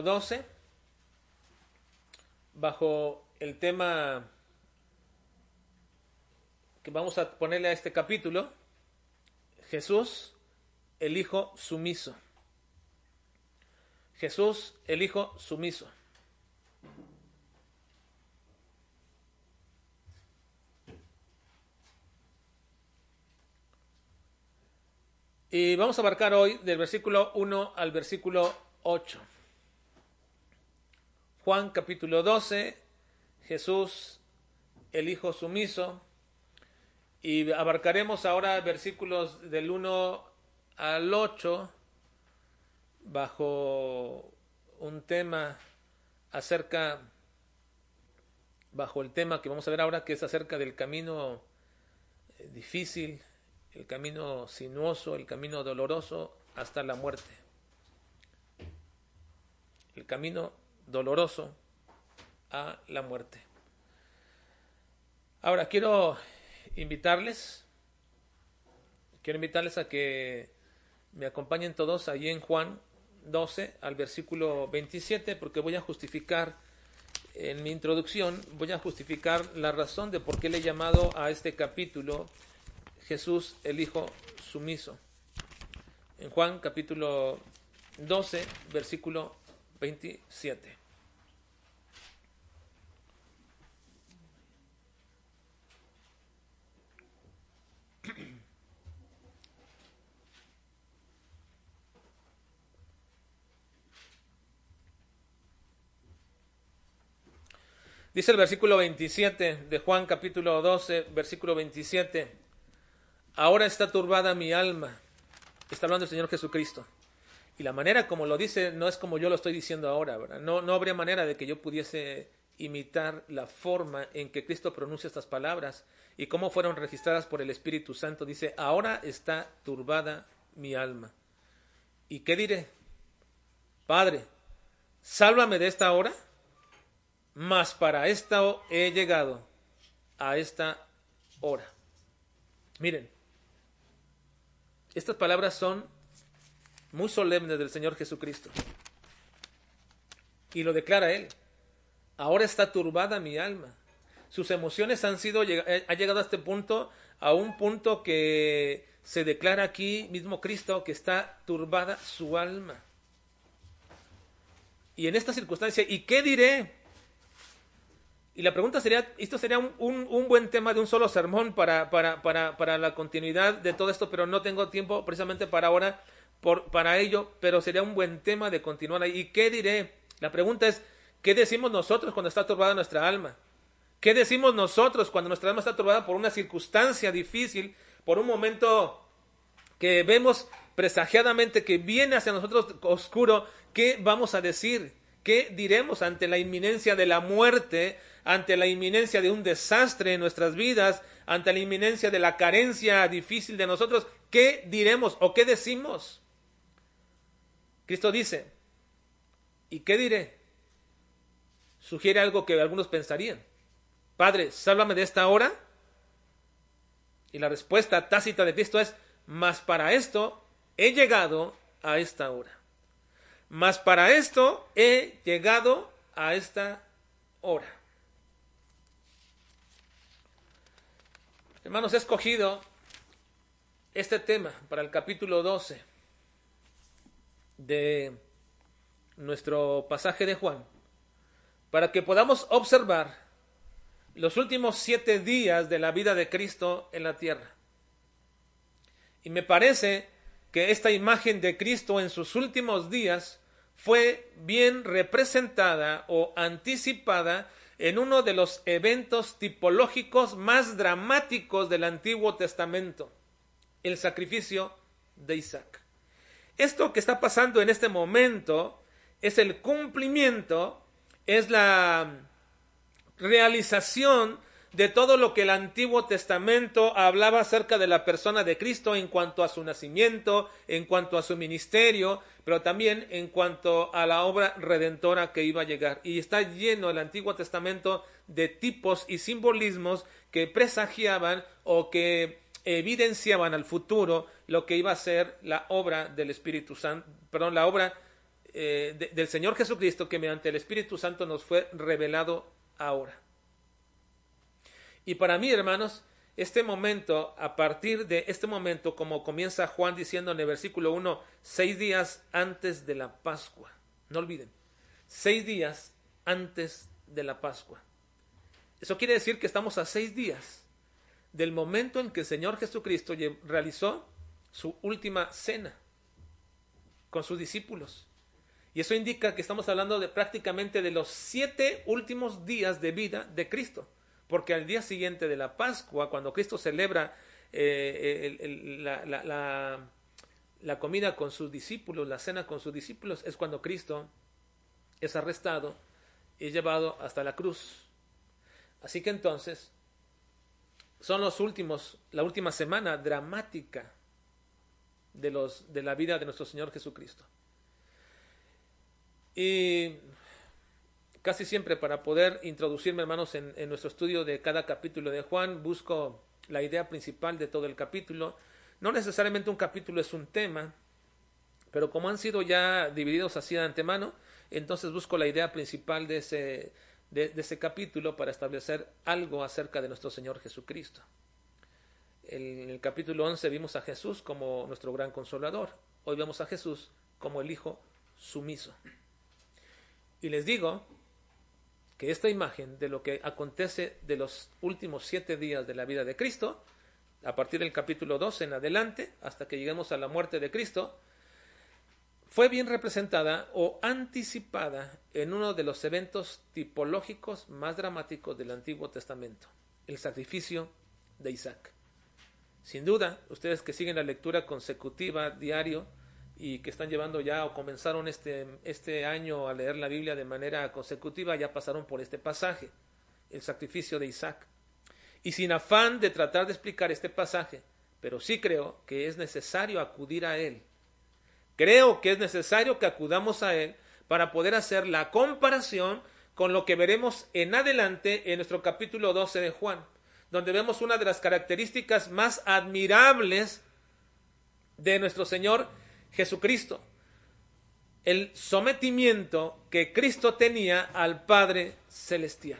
12 bajo el tema que vamos a ponerle a este capítulo, Jesús, el Hijo sumiso. Jesús, el Hijo sumiso. Y vamos a abarcar hoy del versículo 1 al versículo 8. Juan capítulo 12, Jesús, el Hijo sumiso. Y abarcaremos ahora versículos del 1 al 8 bajo un tema acerca, bajo el tema que vamos a ver ahora, que es acerca del camino difícil, el camino sinuoso, el camino doloroso hasta la muerte. El camino doloroso a la muerte. Ahora quiero invitarles, quiero invitarles a que me acompañen todos allí en Juan 12 al versículo 27 porque voy a justificar en mi introducción, voy a justificar la razón de por qué le he llamado a este capítulo Jesús el Hijo sumiso. En Juan capítulo 12, versículo 27. Dice el versículo 27 de Juan capítulo 12, versículo 27. Ahora está turbada mi alma. Está hablando el Señor Jesucristo. Y la manera como lo dice no es como yo lo estoy diciendo ahora. No, no habría manera de que yo pudiese imitar la forma en que Cristo pronuncia estas palabras y cómo fueron registradas por el Espíritu Santo. Dice, ahora está turbada mi alma. ¿Y qué diré? Padre, sálvame de esta hora, mas para esta he llegado a esta hora. Miren, estas palabras son muy solemnes del Señor Jesucristo. Y lo declara Él. Ahora está turbada mi alma. Sus emociones han sido, ha llegado a este punto, a un punto que se declara aquí mismo Cristo que está turbada su alma. Y en esta circunstancia, ¿y qué diré? Y la pregunta sería, esto sería un, un, un buen tema de un solo sermón para, para, para, para, la continuidad de todo esto, pero no tengo tiempo precisamente para ahora por, para ello, pero sería un buen tema de continuar ahí. ¿Y qué diré? La pregunta es, ¿qué decimos nosotros cuando está turbada nuestra alma? ¿Qué decimos nosotros cuando nuestra alma está turbada por una circunstancia difícil, por un momento que vemos presagiadamente que viene hacia nosotros oscuro? ¿Qué vamos a decir? ¿Qué diremos ante la inminencia de la muerte, ante la inminencia de un desastre en nuestras vidas, ante la inminencia de la carencia difícil de nosotros? ¿Qué diremos o qué decimos? Cristo dice, ¿y qué diré? Sugiere algo que algunos pensarían. Padre, sálvame de esta hora. Y la respuesta tácita de Cristo es, mas para esto he llegado a esta hora. Mas para esto he llegado a esta hora. Hermanos, he escogido este tema para el capítulo 12 de nuestro pasaje de Juan, para que podamos observar los últimos siete días de la vida de Cristo en la tierra. Y me parece que esta imagen de Cristo en sus últimos días fue bien representada o anticipada en uno de los eventos tipológicos más dramáticos del Antiguo Testamento, el sacrificio de Isaac. Esto que está pasando en este momento es el cumplimiento, es la realización de todo lo que el Antiguo Testamento hablaba acerca de la persona de Cristo en cuanto a su nacimiento, en cuanto a su ministerio, pero también en cuanto a la obra redentora que iba a llegar. Y está lleno el Antiguo Testamento de tipos y simbolismos que presagiaban o que evidenciaban al futuro lo que iba a ser la obra del Espíritu Santo, perdón, la obra eh, del Señor Jesucristo que mediante el Espíritu Santo nos fue revelado ahora. Y para mí, hermanos, este momento, a partir de este momento, como comienza Juan diciendo en el versículo 1, seis días antes de la Pascua. No olviden, seis días antes de la Pascua. Eso quiere decir que estamos a seis días del momento en que el Señor Jesucristo realizó su última cena con sus discípulos. Y eso indica que estamos hablando de prácticamente de los siete últimos días de vida de Cristo porque al día siguiente de la Pascua, cuando Cristo celebra eh, la, comida con sus discípulos, la cena con sus discípulos, es cuando Cristo es arrestado y llevado hasta la cruz. Así que entonces son los últimos, la última semana dramática de, los, de la vida de nuestro Señor Jesucristo. Y Casi siempre para poder introducirme, hermanos, en, nuestro estudio de cada capítulo de Juan, busco la idea principal de todo el capítulo. No necesariamente un capítulo es un tema, pero como han sido ya divididos así de antemano, entonces busco la idea principal de ese, de, ese capítulo para establecer algo acerca de nuestro Señor Jesucristo. En el capítulo 11 vimos a Jesús como nuestro gran consolador. Hoy vemos a Jesús como el Hijo sumiso. Y les digo que esta imagen de lo que acontece de los últimos siete días de la vida de Cristo, a partir del capítulo 12 en adelante, hasta que lleguemos a la muerte de Cristo, fue bien representada o anticipada en uno de los eventos tipológicos más dramáticos del Antiguo Testamento, el sacrificio de Isaac. Sin duda, ustedes que siguen la lectura consecutiva diario, y que están llevando ya o comenzaron este, este año a leer la Biblia de manera consecutiva, ya pasaron por este pasaje, el sacrificio de Isaac. Y sin afán de tratar de explicar este pasaje, pero sí creo que es necesario acudir a él. Creo que es necesario que acudamos a él para poder hacer la comparación con lo que veremos en adelante en nuestro capítulo 12 de Juan, donde vemos una de las características más admirables de nuestro Señor Jesucristo. El sometimiento que Cristo tenía al Padre Celestial.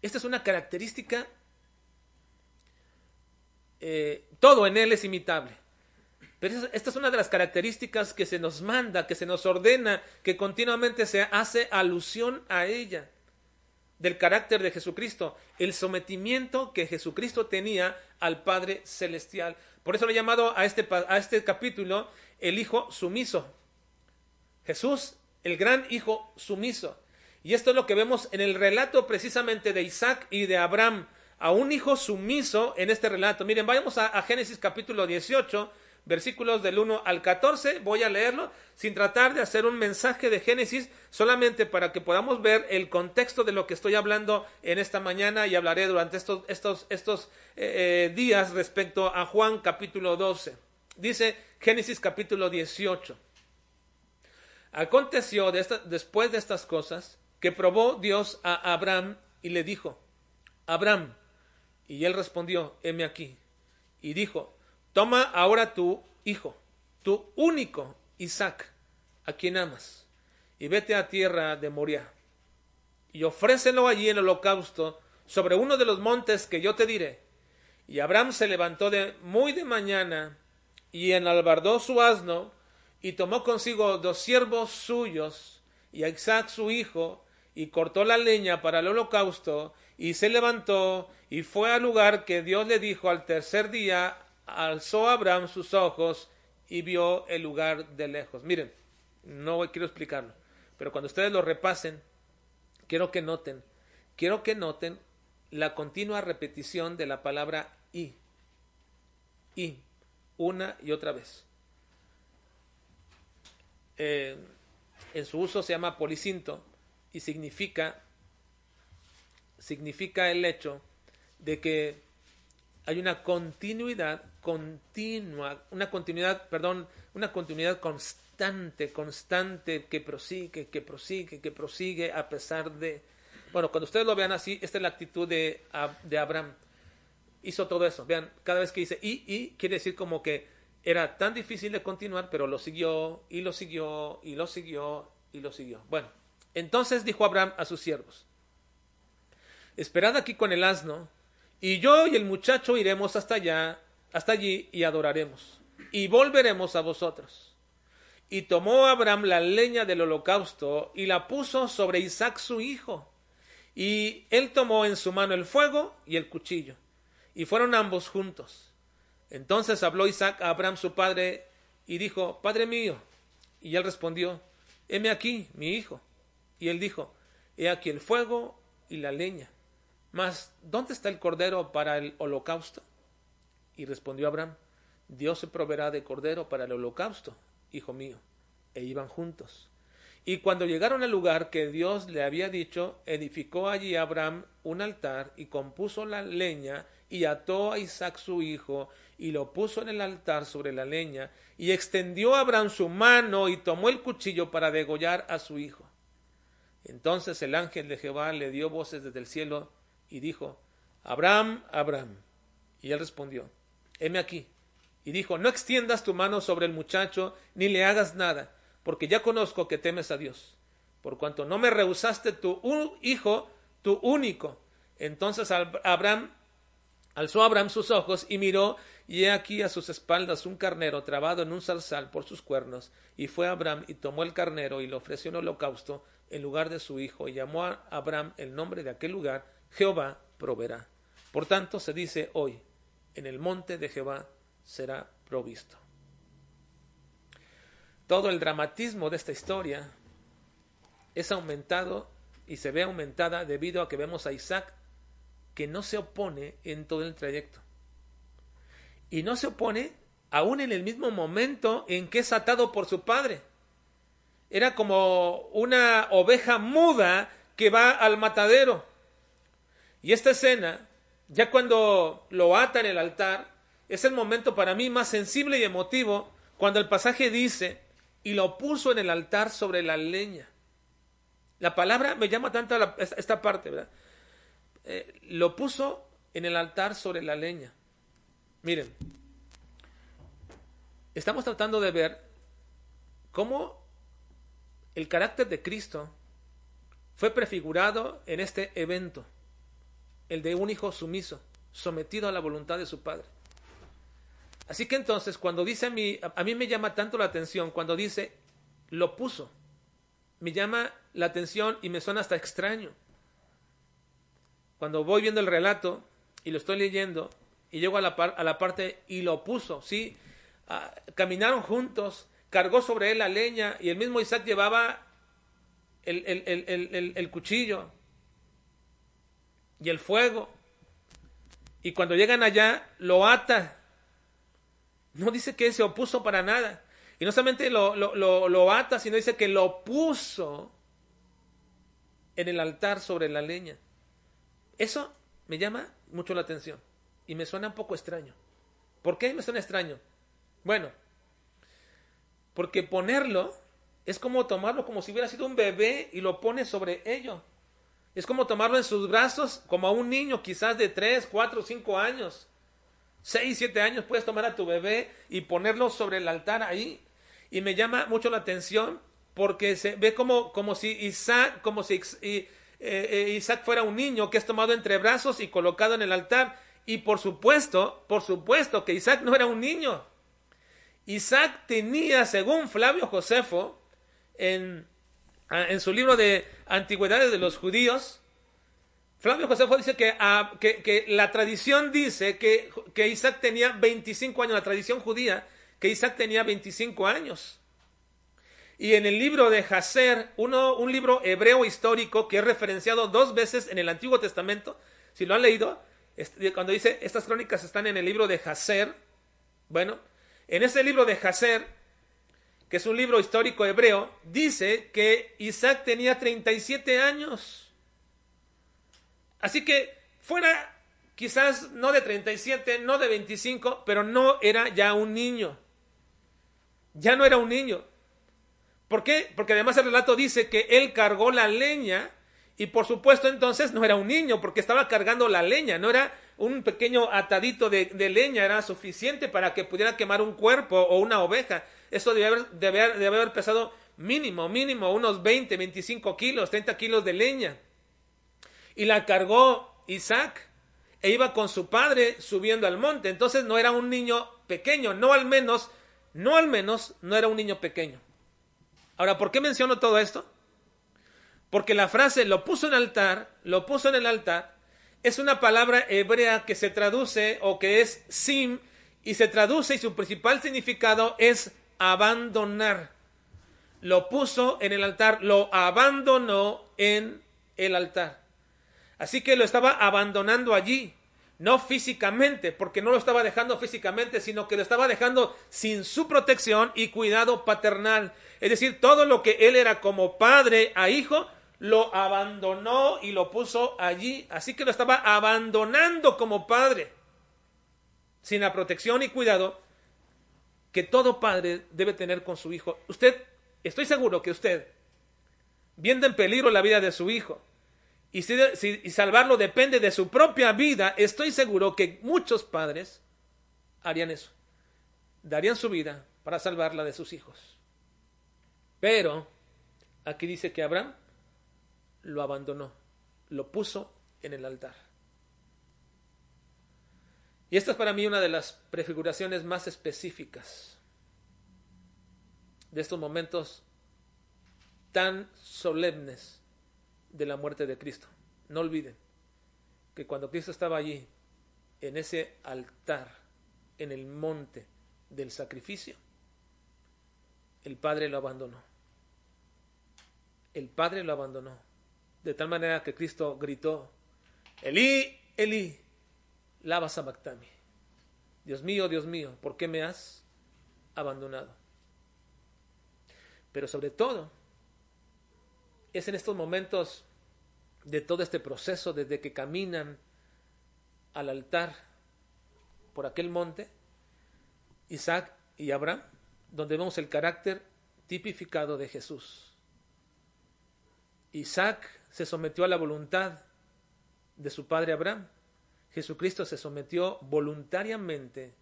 Esta es una característica, eh, todo en Él es imitable. Pero esta es una de las características que se nos manda, que se nos ordena, que continuamente se hace alusión a ella, del carácter de Jesucristo, el sometimiento que Jesucristo tenía al Padre Celestial. Por eso lo he llamado a este, a este capítulo el hijo sumiso. Jesús, el gran hijo sumiso. Y esto es lo que vemos en el relato precisamente de Isaac y de Abraham, a un hijo sumiso en este relato. Miren, vayamos a, Génesis capítulo 18, versículos del 1 al 14. Voy a leerlo sin tratar de hacer un mensaje de Génesis, solamente para que podamos ver el contexto de lo que estoy hablando en esta mañana y hablaré durante estos, estos, estos eh, eh, días respecto a Juan capítulo 12. Dice Génesis capítulo 18. Aconteció después de estas cosas que probó Dios a Abraham y le dijo, Abraham, y él respondió, heme aquí, y dijo, toma ahora tu hijo, tu único Isaac, a quien amas, y vete a tierra de Moria, y ofrécelo allí en holocausto sobre uno de los montes que yo te diré. Y Abraham se levantó de muy de mañana y enalbardó su asno, y tomó consigo dos siervos suyos, y a Isaac su hijo, y cortó la leña para el holocausto, y se levantó, y fue al lugar que Dios le dijo al tercer día, alzó Abraham sus ojos, y vio el lugar de lejos. Miren, no quiero explicarlo, pero cuando ustedes lo repasen, quiero que noten, quiero que noten la continua repetición de la palabra y. Y una y otra vez. Eh, en su uso se llama policinto y significa significa el hecho de que hay una continuidad continua, una continuidad, perdón, una continuidad constante, constante que prosigue, que prosigue, que prosigue a pesar de bueno, cuando ustedes lo vean así, esta es la actitud de, de Abraham hizo todo eso. Vean, cada vez que dice y, y, quiere decir como que era tan difícil de continuar, pero lo siguió y lo siguió y lo siguió y lo siguió. Bueno, entonces dijo Abraham a sus siervos, esperad aquí con el asno, y yo y el muchacho iremos hasta allá, hasta allí y adoraremos, y volveremos a vosotros. Y tomó Abraham la leña del holocausto y la puso sobre Isaac su hijo, y él tomó en su mano el fuego y el cuchillo, y fueron ambos juntos. Entonces habló Isaac a Abraham su padre y dijo, Padre mío. Y él respondió, Heme aquí, mi hijo. Y él dijo, He aquí el fuego y la leña. Mas, ¿dónde está el cordero para el holocausto? Y respondió Abraham, Dios se proveerá de cordero para el holocausto, hijo mío. E iban juntos. Y cuando llegaron al lugar que Dios le había dicho, edificó allí Abraham un altar y compuso la leña y ató a Isaac su hijo y lo puso en el altar sobre la leña y extendió Abraham su mano y tomó el cuchillo para degollar a su hijo. Entonces el ángel de Jehová le dio voces desde el cielo y dijo, Abraham, Abraham. Y él respondió, heme aquí. Y dijo, no extiendas tu mano sobre el muchacho, ni le hagas nada, porque ya conozco que temes a Dios, por cuanto no me rehusaste tu hijo, tu único. Entonces Abraham Alzó Abraham sus ojos y miró, y he aquí a sus espaldas un carnero trabado en un zarzal por sus cuernos. Y fue Abraham y tomó el carnero y lo ofreció en holocausto en lugar de su hijo, y llamó a Abraham el nombre de aquel lugar, Jehová proveerá. Por tanto se dice hoy, en el monte de Jehová será provisto. Todo el dramatismo de esta historia es aumentado y se ve aumentada debido a que vemos a Isaac que no se opone en todo el trayecto. Y no se opone aún en el mismo momento en que es atado por su padre. Era como una oveja muda que va al matadero. Y esta escena, ya cuando lo ata en el altar, es el momento para mí más sensible y emotivo cuando el pasaje dice, y lo puso en el altar sobre la leña. La palabra me llama tanto esta parte, ¿verdad? Eh, lo puso en el altar sobre la leña. Miren, estamos tratando de ver cómo el carácter de Cristo fue prefigurado en este evento, el de un hijo sumiso, sometido a la voluntad de su padre. Así que entonces, cuando dice a mí, a mí me llama tanto la atención, cuando dice, lo puso, me llama la atención y me suena hasta extraño cuando voy viendo el relato y lo estoy leyendo y llego a la, a la parte y lo puso, ¿sí? Ah, caminaron juntos, cargó sobre él la leña y el mismo Isaac llevaba el, el, cuchillo y el fuego. Y cuando llegan allá, lo ata. No dice que se opuso para nada. Y no solamente lo, lo, lo, lo, ata, sino dice que lo puso en el altar sobre la leña. Eso me llama mucho la atención y me suena un poco extraño. ¿Por qué me suena extraño? Bueno, porque ponerlo es como tomarlo como si hubiera sido un bebé y lo pone sobre ello. Es como tomarlo en sus brazos como a un niño quizás de 3, 4, 5 años. 6, 7 años puedes tomar a tu bebé y ponerlo sobre el altar ahí. Y me llama mucho la atención porque se ve como, como si Isaac, como si eh, eh, Isaac fuera un niño que es tomado entre brazos y colocado en el altar. Y por supuesto, por supuesto que Isaac no era un niño. Isaac tenía, según Flavio Josefo, en, en su libro de Antigüedades de los Judíos, Flavio Josefo dice que, ah, que, la tradición dice que, que, Isaac tenía 25 años, la tradición judía, que Isaac tenía 25 años. Y en el libro de Hazer, uno, un libro hebreo histórico que es referenciado dos veces en el Antiguo Testamento, si lo han leído, cuando dice estas crónicas están en el libro de Hazer, bueno, en ese libro de Hazer, que es un libro histórico hebreo, dice que Isaac tenía 37 años. Así que fuera quizás no de 37, no de 25, pero no era ya un niño. Ya no era un niño. ¿Por qué? Porque además el relato dice que él cargó la leña y por supuesto entonces no era un niño porque estaba cargando la leña, no era un pequeño atadito de, leña era suficiente para que pudiera quemar un cuerpo o una oveja. Eso debe haber, haber pesado mínimo, mínimo, unos 20, 25 kilos, 30 kilos de leña. Y la cargó Isaac e iba con su padre subiendo al monte. Entonces no era un niño pequeño, no al menos, no al menos, no era un niño pequeño. Ahora, ¿por qué menciono todo esto? Porque la frase lo puso en altar, lo puso en el altar, es una palabra hebrea que se traduce o que es sim y se traduce y su principal significado es abandonar. Lo puso en el altar, lo abandonó en el altar. Así que lo estaba abandonando allí, no físicamente, porque no lo estaba dejando físicamente, sino que lo estaba dejando sin su protección y cuidado paternal. Es decir, todo lo que él era como padre a hijo, lo abandonó y lo puso allí. Así que lo estaba abandonando como padre, sin la protección y cuidado que todo padre debe tener con su hijo. Usted, estoy seguro que usted, viendo en peligro la vida de su hijo, y, si, salvarlo depende de su propia vida, estoy seguro que muchos padres harían eso. Darían su vida para salvarla de sus hijos. Pero aquí dice que Abraham lo abandonó, lo puso en el altar. Y esta es para mí una de las prefiguraciones más específicas de estos momentos tan solemnes de la muerte de Cristo. No olviden que cuando Cristo estaba allí, en ese altar, en el monte del sacrificio, el Padre lo abandonó. El Padre lo abandonó de tal manera que Cristo gritó, Elí, Elí, lava sabactami. Dios mío, Dios mío, ¿por qué me has abandonado? Pero sobre todo, es en estos momentos de todo este proceso, desde que caminan al altar por aquel monte, Isaac y Abraham, donde vemos el carácter tipificado de Jesús. Isaac se sometió a la voluntad de su padre Abraham. Jesucristo se sometió voluntariamente,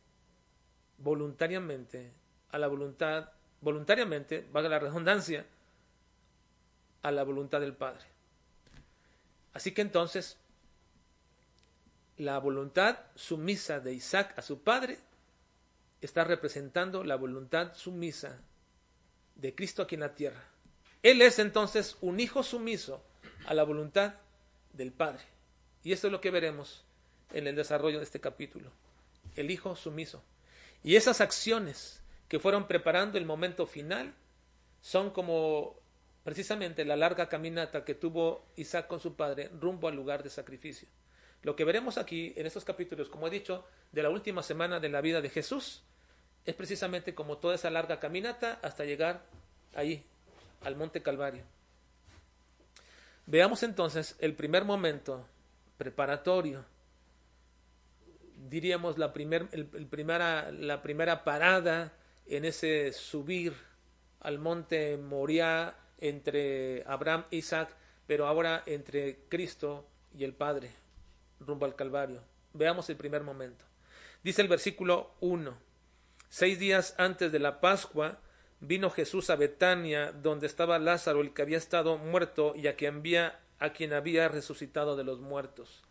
voluntariamente a la voluntad, voluntariamente, valga la redundancia, a la voluntad del Padre. Así que entonces, la voluntad sumisa de Isaac a su padre está representando la voluntad sumisa de Cristo aquí en la tierra. Él es entonces un hijo sumiso a la voluntad del Padre. Y esto es lo que veremos en el desarrollo de este capítulo. El Hijo sumiso. Y esas acciones que fueron preparando el momento final son como precisamente la larga caminata que tuvo Isaac con su padre rumbo al lugar de sacrificio. Lo que veremos aquí en estos capítulos, como he dicho, de la última semana de la vida de Jesús, es precisamente como toda esa larga caminata hasta llegar ahí, al Monte Calvario. Veamos entonces el primer momento preparatorio, diríamos la, primer, el, primera, la primera parada en ese subir al monte Moriah entre Abraham Isaac, pero ahora entre Cristo y el Padre, rumbo al Calvario. Veamos el primer momento. Dice el versículo 1. Seis días antes de la Pascua, vino Jesús a Betania, donde estaba Lázaro, el que había estado muerto y a quien había, a quien había resucitado de los muertos.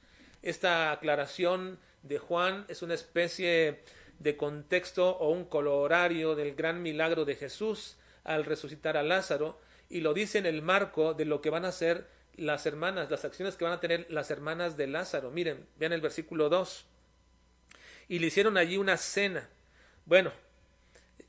Esta aclaración de Juan es una especie de contexto o un colorario del gran milagro de Jesús al resucitar a Lázaro y lo dice en el marco de lo que van a hacer las hermanas, las acciones que van a tener las hermanas de Lázaro. Miren, vean el versículo 2. Y le hicieron allí una cena. Bueno,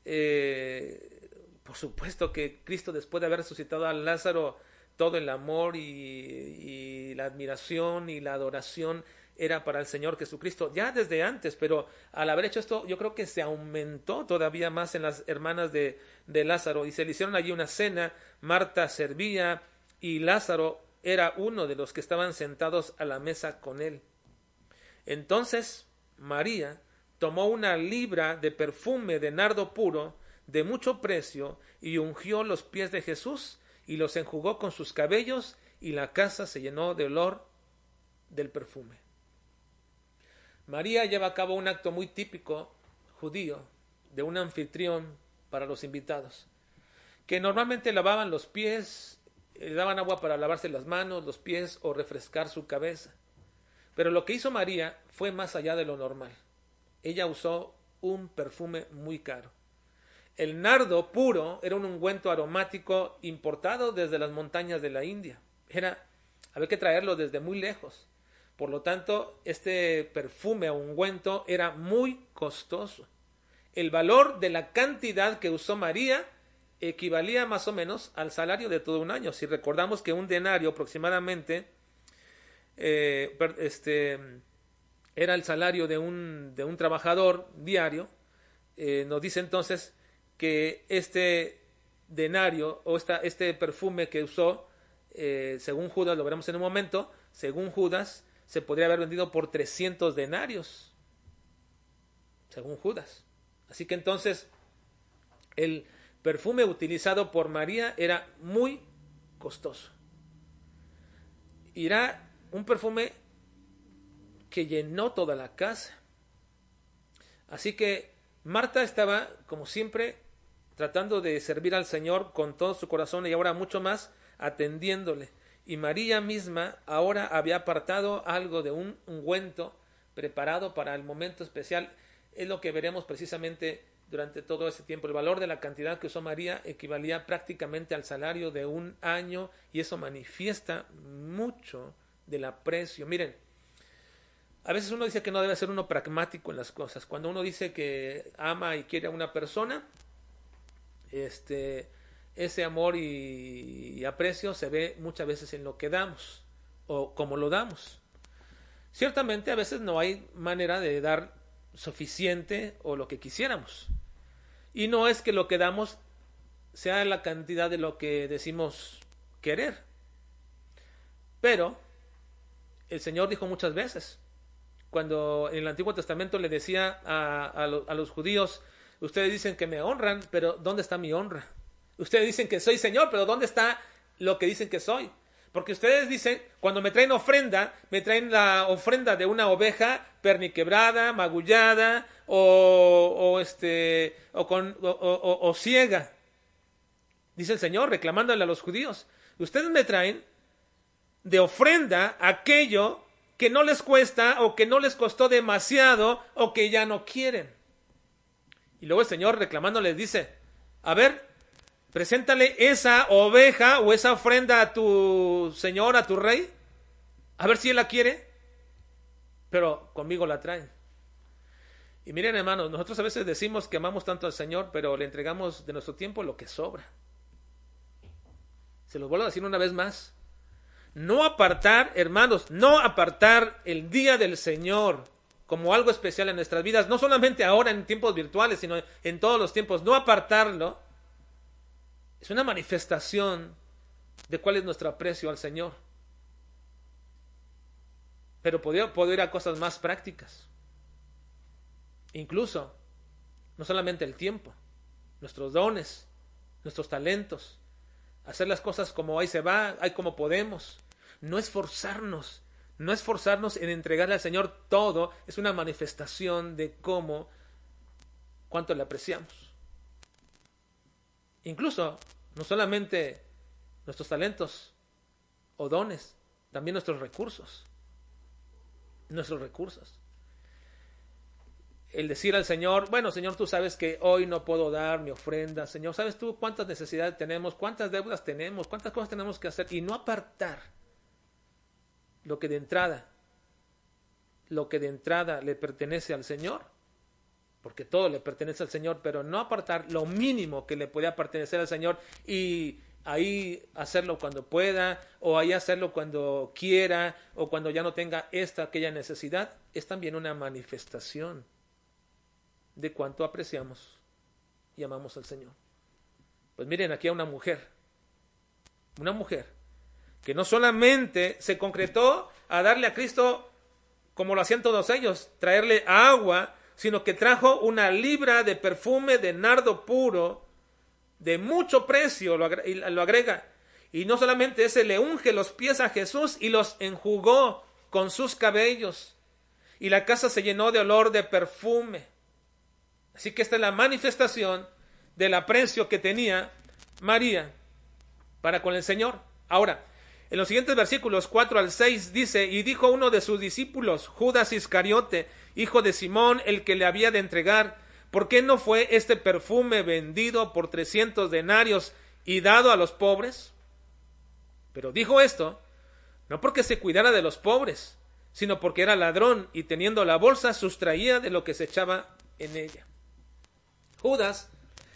eh, por supuesto que Cristo, después de haber resucitado a Lázaro, todo el amor y, la admiración y la adoración era para el Señor Jesucristo, ya desde antes, pero al haber hecho esto, yo creo que se aumentó todavía más en las hermanas de, de Lázaro y se le hicieron allí una cena, Marta servía y Lázaro era uno de los que estaban sentados a la mesa con él. Entonces María tomó una libra de perfume de nardo puro, de mucho precio y ungió los pies de Jesús y los enjugó con sus cabellos y la casa se llenó de olor del perfume. María lleva a cabo un acto muy típico judío de un anfitrión para los invitados, que normalmente lavaban los pies, le daban agua para lavarse las manos, los pies o refrescar su cabeza. Pero lo que hizo María fue más allá de lo normal. Ella usó un perfume muy caro. El nardo puro era un ungüento aromático importado desde las montañas de la India. Era, había que traerlo desde muy lejos. Por lo tanto, este perfume o ungüento era muy costoso. El valor de la cantidad que usó María equivalía más o menos al salario de todo un año. Si recordamos que un denario aproximadamente eh, este, era el salario de un, de un trabajador diario, eh, nos dice entonces que este denario o esta, este perfume que usó, eh, según Judas, lo veremos en un momento, según Judas, se podría haber vendido por 300 denarios, según Judas. Así que entonces el perfume utilizado por María era muy costoso. Irá un perfume que llenó toda la casa. Así que Marta estaba, como siempre, tratando de servir al Señor con todo su corazón y ahora mucho más atendiéndole. Y María misma ahora había apartado algo de un ungüento preparado para el momento especial. Es lo que veremos precisamente durante todo ese tiempo. El valor de la cantidad que usó María equivalía prácticamente al salario de un año y eso manifiesta mucho del aprecio. Miren, a veces uno dice que no debe ser uno pragmático en las cosas. Cuando uno dice que ama y quiere a una persona, este, ese amor y, aprecio se ve muchas veces en lo que damos o como lo damos. Ciertamente a veces no hay manera de dar suficiente o lo que quisiéramos. Y no es que lo que damos sea la cantidad de lo que decimos querer. Pero el Señor dijo muchas veces, cuando en el Antiguo Testamento le decía a, a los judíos, Ustedes dicen que me honran, pero ¿dónde está mi honra? Ustedes dicen que soy Señor, pero ¿dónde está lo que dicen que soy? Porque ustedes dicen, cuando me traen ofrenda, me traen la ofrenda de una oveja perniquebrada, magullada o, este, o, con, o, o ciega. Dice el Señor, reclamándole a los judíos. Ustedes me traen de ofrenda aquello que no les cuesta o que no les costó demasiado o que ya no quieren. Y luego el Señor reclamando les dice, a ver, preséntale esa oveja o esa ofrenda a tu Señor, a tu rey, a ver si él la quiere, pero conmigo la traen. Y miren hermanos, nosotros a veces decimos que amamos tanto al Señor, pero le entregamos de nuestro tiempo lo que sobra. Se los vuelvo a decir una vez más. No apartar, hermanos, no apartar el día del Señor como algo especial en nuestras vidas, no solamente ahora en tiempos virtuales, sino en todos los tiempos, no apartarlo, es una manifestación de cuál es nuestro aprecio al Señor. Pero poder, poder ir a cosas más prácticas. Incluso, no solamente el tiempo, nuestros dones, nuestros talentos, hacer las cosas como ahí se va, ahí como podemos, no esforzarnos no esforzarnos en entregarle al Señor todo es una manifestación de cómo, cuánto le apreciamos. Incluso, no solamente nuestros talentos o dones, también nuestros recursos. Nuestros recursos. El decir al Señor, bueno, Señor, tú sabes que hoy no puedo dar mi ofrenda. Señor, ¿sabes tú cuántas necesidades tenemos, cuántas deudas tenemos, cuántas cosas tenemos que hacer? Y no apartar lo que de entrada, lo que de entrada le pertenece al Señor, porque todo le pertenece al Señor, pero no apartar lo mínimo que le puede pertenecer al Señor y ahí hacerlo cuando pueda, o ahí hacerlo cuando quiera, o cuando ya no tenga esta, aquella necesidad, es también una manifestación de cuánto apreciamos y amamos al Señor. Pues miren aquí a una mujer, una mujer que no solamente se concretó a darle a Cristo como lo hacían todos ellos, traerle agua, sino que trajo una libra de perfume de nardo puro, de mucho precio, lo agrega. Y no solamente ese, le unge los pies a Jesús y los enjugó con sus cabellos. y la casa se llenó de olor de perfume. Así que esta es la manifestación del aprecio que tenía María para con el Señor. Ahora, en los siguientes versículos 4 al 6 dice, y dijo uno de sus discípulos, Judas Iscariote, hijo de Simón, el que le había de entregar, ¿por qué no fue este perfume vendido por trescientos denarios y dado a los pobres? Pero dijo esto, no porque se cuidara de los pobres, sino porque era ladrón y teniendo la bolsa sustraía de lo que se echaba en ella. Judas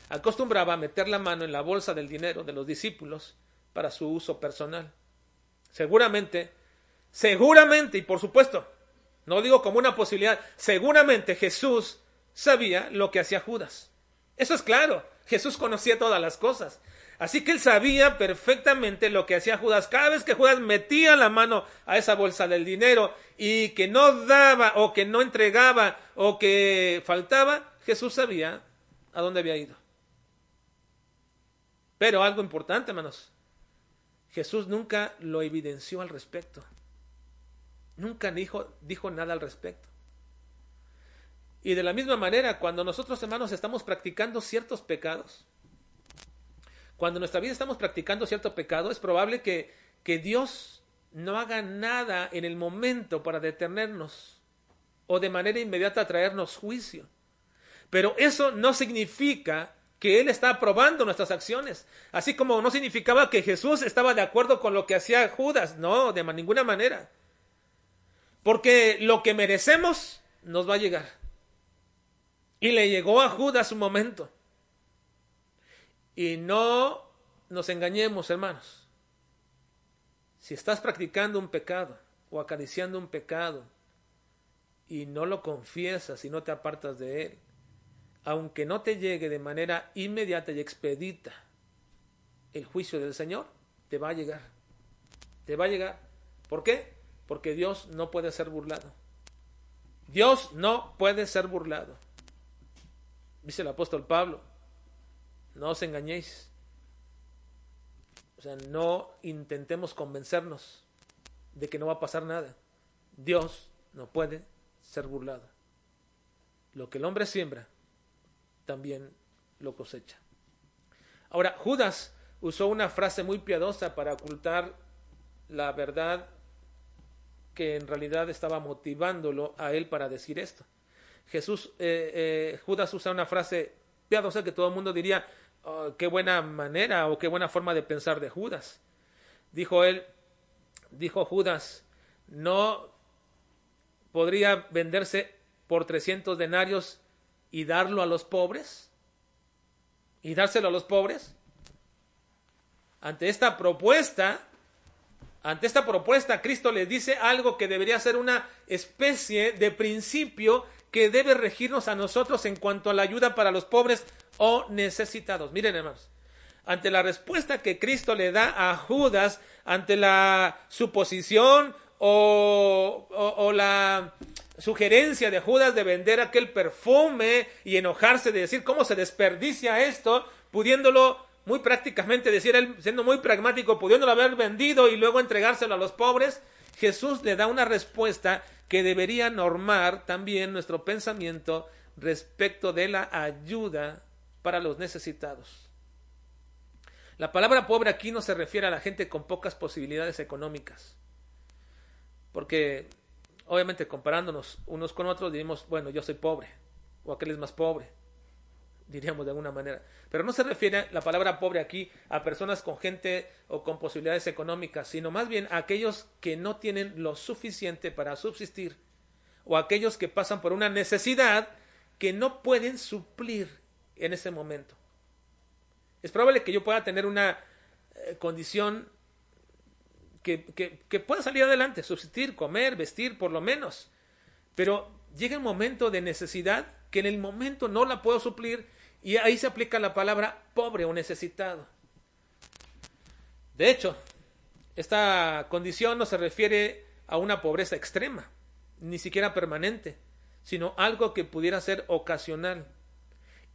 acostumbraba meter la mano en la bolsa del dinero de los discípulos para su uso personal. Seguramente, seguramente y por supuesto, no digo como una posibilidad, seguramente Jesús sabía lo que hacía Judas. Eso es claro, Jesús conocía todas las cosas. Así que él sabía perfectamente lo que hacía Judas. Cada vez que Judas metía la mano a esa bolsa del dinero y que no daba o que no entregaba o que faltaba, Jesús sabía a dónde había ido. Pero algo importante, hermanos, Jesús nunca lo evidenció al respecto. Nunca dijo, dijo nada al respecto. Y de la misma manera, cuando nosotros, hermanos, estamos practicando ciertos pecados, cuando en nuestra vida estamos practicando cierto pecado, es probable que, que Dios no haga nada en el momento para detenernos o de manera inmediata traernos juicio. Pero eso no significa que Él está aprobando nuestras acciones. Así como no significaba que Jesús estaba de acuerdo con lo que hacía Judas. No, de ninguna manera. Porque lo que merecemos nos va a llegar. Y le llegó a Judas un momento. Y no nos engañemos, hermanos. Si estás practicando un pecado o acariciando un pecado y no lo confiesas y no te apartas de él, aunque no te llegue de manera inmediata y expedita el juicio del Señor, te va a llegar. Te va a llegar. ¿Por qué? Porque Dios no puede ser burlado. Dios no puede ser burlado. Dice el apóstol Pablo, no os engañéis. O sea, no intentemos convencernos de que no va a pasar nada. Dios no puede ser burlado. Lo que el hombre siembra, también lo cosecha. Ahora, Judas usó una frase muy piadosa para ocultar la verdad que en realidad estaba motivándolo a él para decir esto. Jesús, eh, eh, Judas usa una frase piadosa que todo el mundo diría, oh, qué buena manera o qué buena forma de pensar de Judas. Dijo él, dijo Judas, no podría venderse por 300 denarios y darlo a los pobres? ¿Y dárselo a los pobres? Ante esta propuesta, ante esta propuesta, Cristo le dice algo que debería ser una especie de principio que debe regirnos a nosotros en cuanto a la ayuda para los pobres o necesitados. Miren, hermanos, ante la respuesta que Cristo le da a Judas, ante la suposición o, o la sugerencia de Judas de vender aquel perfume y enojarse de decir cómo se desperdicia esto, pudiéndolo muy prácticamente decir él, siendo muy pragmático, pudiéndolo haber vendido y luego entregárselo a los pobres, Jesús le da una respuesta que debería normar también nuestro pensamiento respecto de la ayuda para los necesitados. La palabra pobre aquí no se refiere a la gente con pocas posibilidades económicas, porque obviamente comparándonos unos con otros, diríamos, bueno, yo soy pobre, o aquel es más pobre, diríamos de alguna manera. Pero no se refiere la palabra pobre aquí a personas con gente o con posibilidades económicas, sino más bien a aquellos que no tienen lo suficiente para subsistir, o aquellos que pasan por una necesidad que no pueden suplir en ese momento. Es probable que yo pueda tener una eh, condición que, pueda salir adelante, subsistir, comer, vestir, por lo menos. Pero llega un momento de necesidad que en el momento no la puedo suplir y ahí se aplica la palabra pobre o necesitado. De hecho, esta condición no se refiere a una pobreza extrema, ni siquiera permanente, sino algo que pudiera ser ocasional.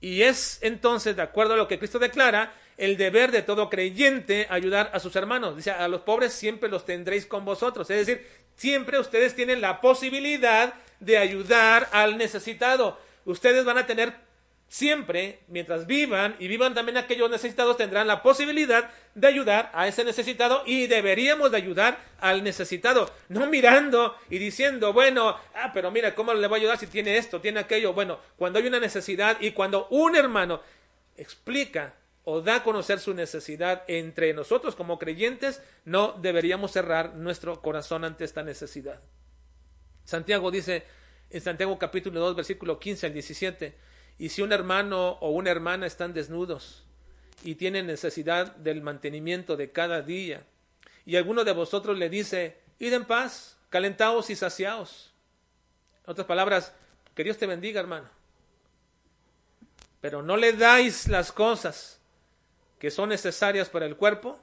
Y es entonces, de acuerdo a lo que Cristo declara, el deber de todo creyente ayudar a sus hermanos. Dice, a los pobres siempre los tendréis con vosotros. Es decir, siempre ustedes tienen la posibilidad de ayudar al necesitado. Ustedes van a tener siempre, mientras vivan y vivan también aquellos necesitados, tendrán la posibilidad de ayudar a ese necesitado y deberíamos de ayudar al necesitado, no mirando y diciendo, bueno, ah, pero mira, ¿cómo le voy a ayudar si tiene esto, tiene aquello? Bueno, cuando hay una necesidad y cuando un hermano explica o da a conocer su necesidad entre nosotros como creyentes, no deberíamos cerrar nuestro corazón ante esta necesidad. Santiago dice en Santiago capítulo 2, versículo 15 al 17, y si un hermano o una hermana están desnudos y tienen necesidad del mantenimiento de cada día, y alguno de vosotros le dice, id en paz, calentaos y saciaos. En otras palabras, que Dios te bendiga, hermano. Pero no le dais las cosas que son necesarias para el cuerpo,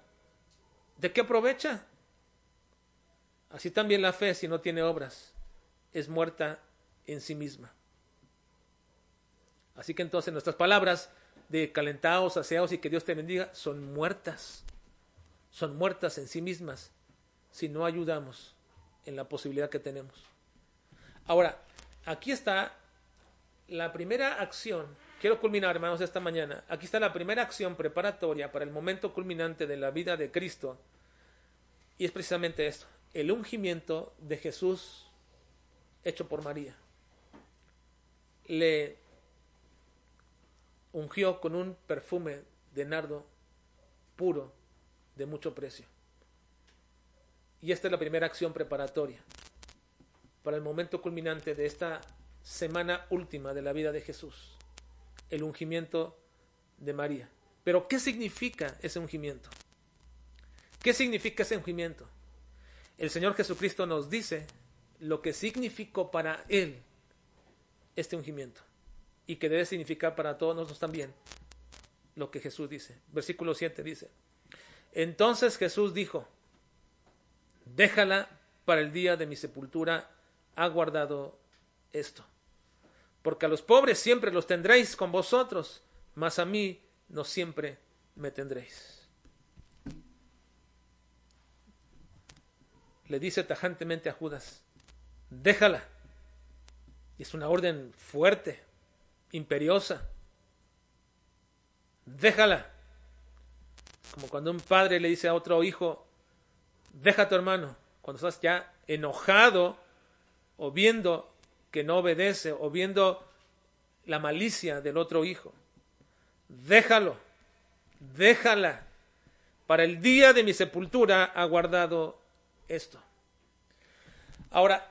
¿de qué aprovecha? Así también la fe, si no tiene obras, es muerta en sí misma. Así que entonces nuestras palabras de calentados, aseados y que Dios te bendiga son muertas. Son muertas en sí mismas si no ayudamos en la posibilidad que tenemos. Ahora, aquí está la primera acción. Quiero culminar, hermanos, esta mañana. Aquí está la primera acción preparatoria para el momento culminante de la vida de Cristo. Y es precisamente esto, el ungimiento de Jesús hecho por María. Le ungió con un perfume de nardo puro de mucho precio. Y esta es la primera acción preparatoria para el momento culminante de esta semana última de la vida de Jesús, el ungimiento de María. Pero ¿qué significa ese ungimiento? ¿Qué significa ese ungimiento? El Señor Jesucristo nos dice lo que significó para Él este ungimiento y que debe significar para todos nosotros también lo que Jesús dice. Versículo 7 dice, entonces Jesús dijo, déjala para el día de mi sepultura, ha guardado esto. Porque a los pobres siempre los tendréis con vosotros, mas a mí no siempre me tendréis. Le dice tajantemente a Judas, déjala. Y es una orden fuerte, imperiosa. Déjala. Como cuando un padre le dice a otro hijo, deja a tu hermano. Cuando estás ya enojado o viendo que no obedece o viendo la malicia del otro hijo. Déjalo, déjala. Para el día de mi sepultura ha guardado esto. Ahora,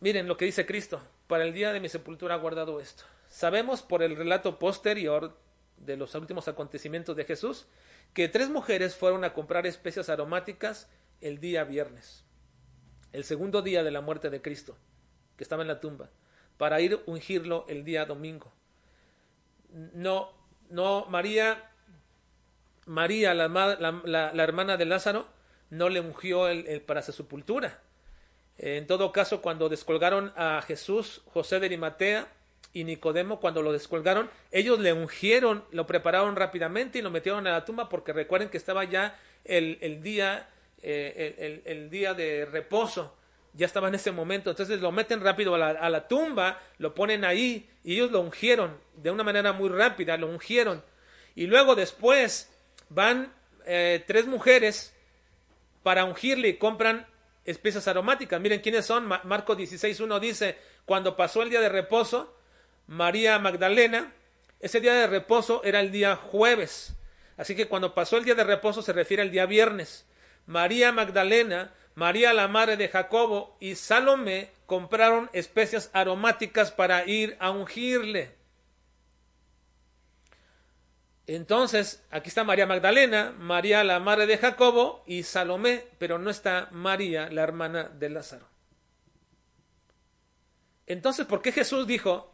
miren lo que dice Cristo. Para el día de mi sepultura ha guardado esto. Sabemos por el relato posterior de los últimos acontecimientos de Jesús que tres mujeres fueron a comprar especias aromáticas el día viernes, el segundo día de la muerte de Cristo, que estaba en la tumba, para ir ungirlo el día domingo. No, no, María, María, la, hermana de Lázaro, no le ungió el, para su sepultura. En todo caso, cuando descolgaron a Jesús, José de Arimatea, y Nicodemo cuando lo descolgaron, ellos le ungieron, lo prepararon rápidamente y lo metieron a la tumba porque recuerden que estaba ya el, el día, eh, el, el, día de reposo, ya estaba en ese momento, entonces lo meten rápido a la, tumba, lo ponen ahí y ellos lo ungieron de una manera muy rápida, lo ungieron. Y luego después van eh, tres mujeres para ungirle y compran especias aromáticas. Miren quiénes son. Marco 16.1 dice, cuando pasó el día de reposo, María Magdalena, ese día de reposo era el día jueves. Así que cuando pasó el día de reposo se refiere al día viernes. María Magdalena, María la madre de Jacobo y Salomé compraron especias aromáticas para ir a ungirle. Entonces, aquí está María Magdalena, María la madre de Jacobo y Salomé, pero no está María, la hermana de Lázaro. Entonces, ¿por qué Jesús dijo,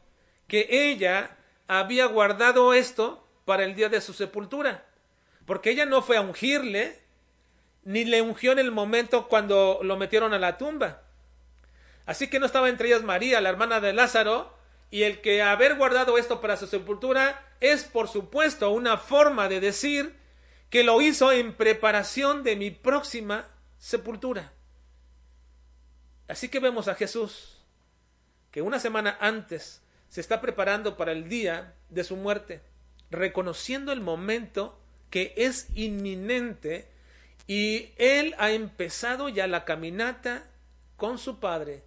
que ella había guardado esto para el día de su sepultura, porque ella no fue a ungirle, ni le ungió en el momento cuando lo metieron a la tumba. Así que no estaba entre ellas María, la hermana de Lázaro, y el que haber guardado esto para su sepultura es, por supuesto, una forma de decir que lo hizo en preparación de mi próxima sepultura. Así que vemos a Jesús que una semana antes se está preparando para el día de su muerte, reconociendo el momento que es inminente y él ha empezado ya la caminata con su padre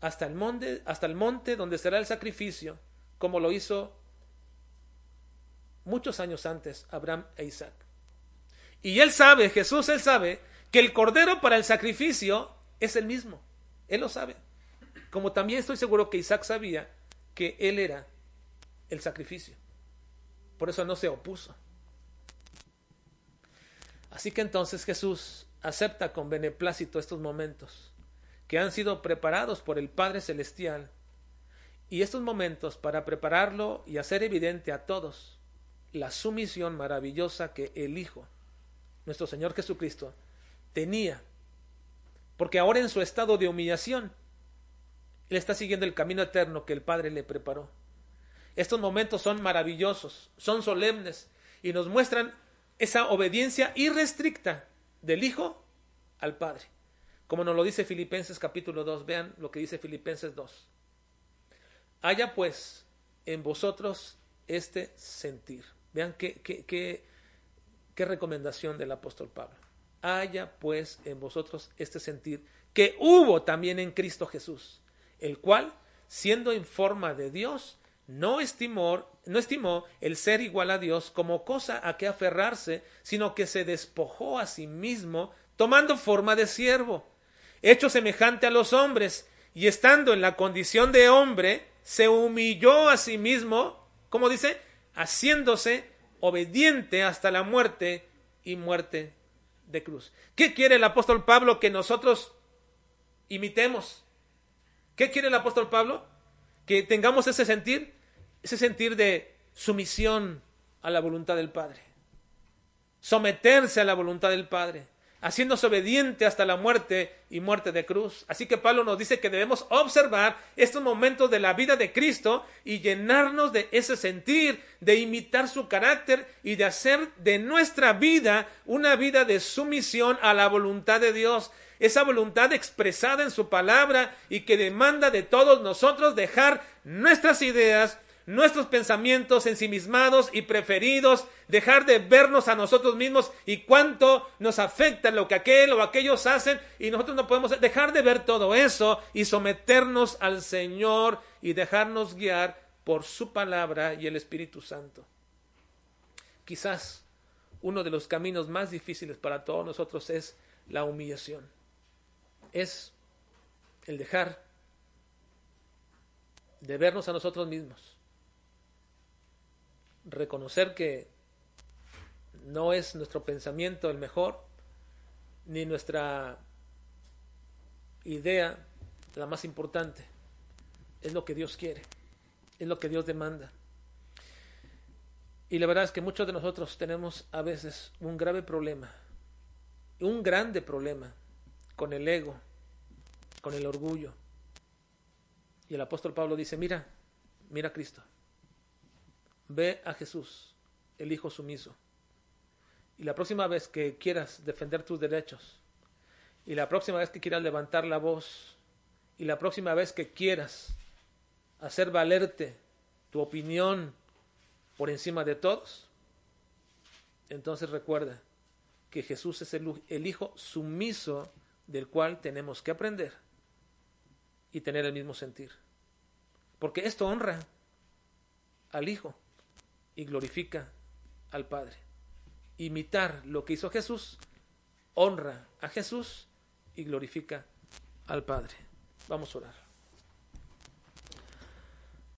hasta el monte, hasta el monte donde será el sacrificio, como lo hizo muchos años antes Abraham e Isaac. Y él sabe, Jesús él sabe, que el cordero para el sacrificio es el mismo. Él lo sabe. Como también estoy seguro que Isaac sabía que él era el sacrificio. Por eso no se opuso. Así que entonces Jesús acepta con beneplácito estos momentos que han sido preparados por el Padre Celestial y estos momentos para prepararlo y hacer evidente a todos la sumisión maravillosa que el Hijo, nuestro Señor Jesucristo, tenía. Porque ahora en su estado de humillación, Él está siguiendo el camino eterno que el Padre le preparó. Estos momentos son maravillosos, son solemnes y nos muestran esa obediencia irrestricta del Hijo al Padre. Como nos lo dice Filipenses capítulo 2, vean lo que dice Filipenses 2. Haya pues en vosotros este sentir. Vean qué, qué, qué, qué recomendación del apóstol Pablo. Haya pues en vosotros este sentir que hubo también en Cristo Jesús, el cual, siendo en forma de Dios, no estimó, no estimó el ser igual a Dios como cosa a que aferrarse, sino que se despojó a sí mismo, tomando forma de siervo, hecho semejante a los hombres, y estando en la condición de hombre, se humilló a sí mismo, como dice, haciéndose obediente hasta la muerte y muerte de cruz. ¿Qué quiere el apóstol Pablo que nosotros imitemos? ¿Qué quiere el apóstol Pablo? Que tengamos ese sentir ese sentir de sumisión a la voluntad del Padre, someterse a la voluntad del Padre, haciéndose obediente hasta la muerte y muerte de cruz. Así que Pablo nos dice que debemos observar estos momentos de la vida de Cristo y llenarnos de ese sentir, de imitar su carácter y de hacer de nuestra vida una vida de sumisión a la voluntad de Dios esa voluntad expresada en su palabra y que demanda de todos nosotros dejar nuestras ideas, nuestros pensamientos ensimismados y preferidos, dejar de vernos a nosotros mismos y cuánto nos afecta lo que aquel o aquellos hacen y nosotros no podemos dejar de ver todo eso y someternos al Señor y dejarnos guiar por su palabra y el Espíritu Santo. Quizás uno de los caminos más difíciles para todos nosotros es la humillación. Es el dejar de vernos a nosotros mismos reconocer que no es nuestro pensamiento el mejor, ni nuestra idea la más importante. Es lo que Dios quiere, es lo que Dios demanda. Y la verdad es que muchos de nosotros tenemos a veces un grave problema, un grande problema con el ego, con el orgullo. Y el apóstol Pablo dice, mira, mira a Cristo. Ve a Jesús, el Hijo sumiso. Y la próxima vez que quieras defender tus derechos, y la próxima vez que quieras levantar la voz, y la próxima vez que quieras hacer valerte tu opinión por encima de todos, entonces recuerda que Jesús es el, el, Hijo sumiso del cual tenemos que aprender y tener el mismo sentir. Porque esto honra al Hijo y glorifica al Padre. Imitar lo que hizo Jesús honra a Jesús y glorifica al Padre. Vamos a orar.